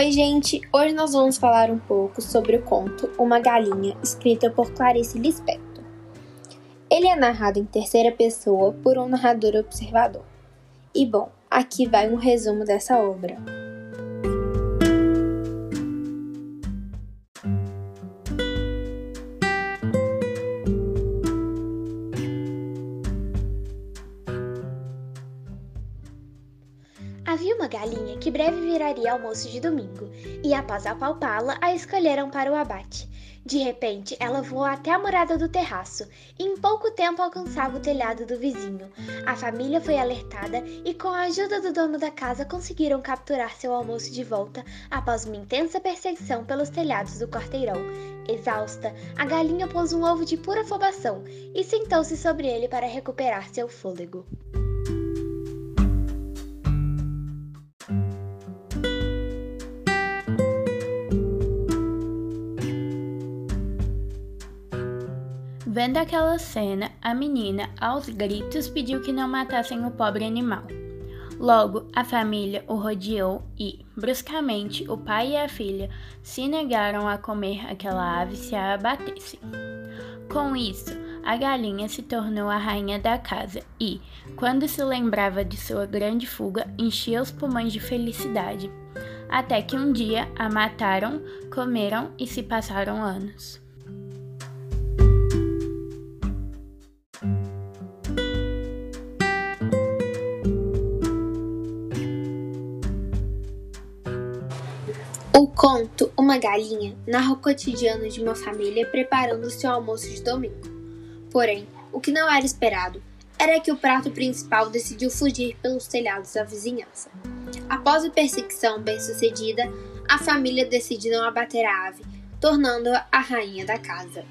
Oi, gente! Hoje nós vamos falar um pouco sobre o conto Uma Galinha, escrita por Clarice Lispector. Ele é narrado em terceira pessoa por um narrador observador. E bom, aqui vai um resumo dessa obra. Havia uma galinha que breve viraria almoço de domingo, e após apalpá-la, a escolheram para o abate. De repente, ela voou até a morada do terraço e em pouco tempo alcançava o telhado do vizinho. A família foi alertada e, com a ajuda do dono da casa, conseguiram capturar seu almoço de volta após uma intensa perseguição pelos telhados do quarteirão. Exausta, a galinha pôs um ovo de pura afobação e sentou-se sobre ele para recuperar seu fôlego. Vendo aquela cena, a menina, aos gritos, pediu que não matassem o pobre animal. Logo, a família o rodeou e, bruscamente, o pai e a filha se negaram a comer aquela ave se a abatessem. Com isso, a galinha se tornou a rainha da casa e, quando se lembrava de sua grande fuga, enchia os pulmões de felicidade. Até que um dia a mataram, comeram e se passaram anos. O conto Uma Galinha narra o cotidiano de uma família preparando seu almoço de domingo. Porém, o que não era esperado era que o prato principal decidiu fugir pelos telhados da vizinhança. Após a perseguição bem-sucedida, a família decide não abater a ave, tornando-a a rainha da casa.